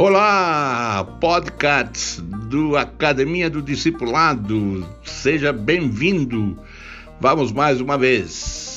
Olá, podcast do Academia do Discipulado, seja bem-vindo. Vamos mais uma vez.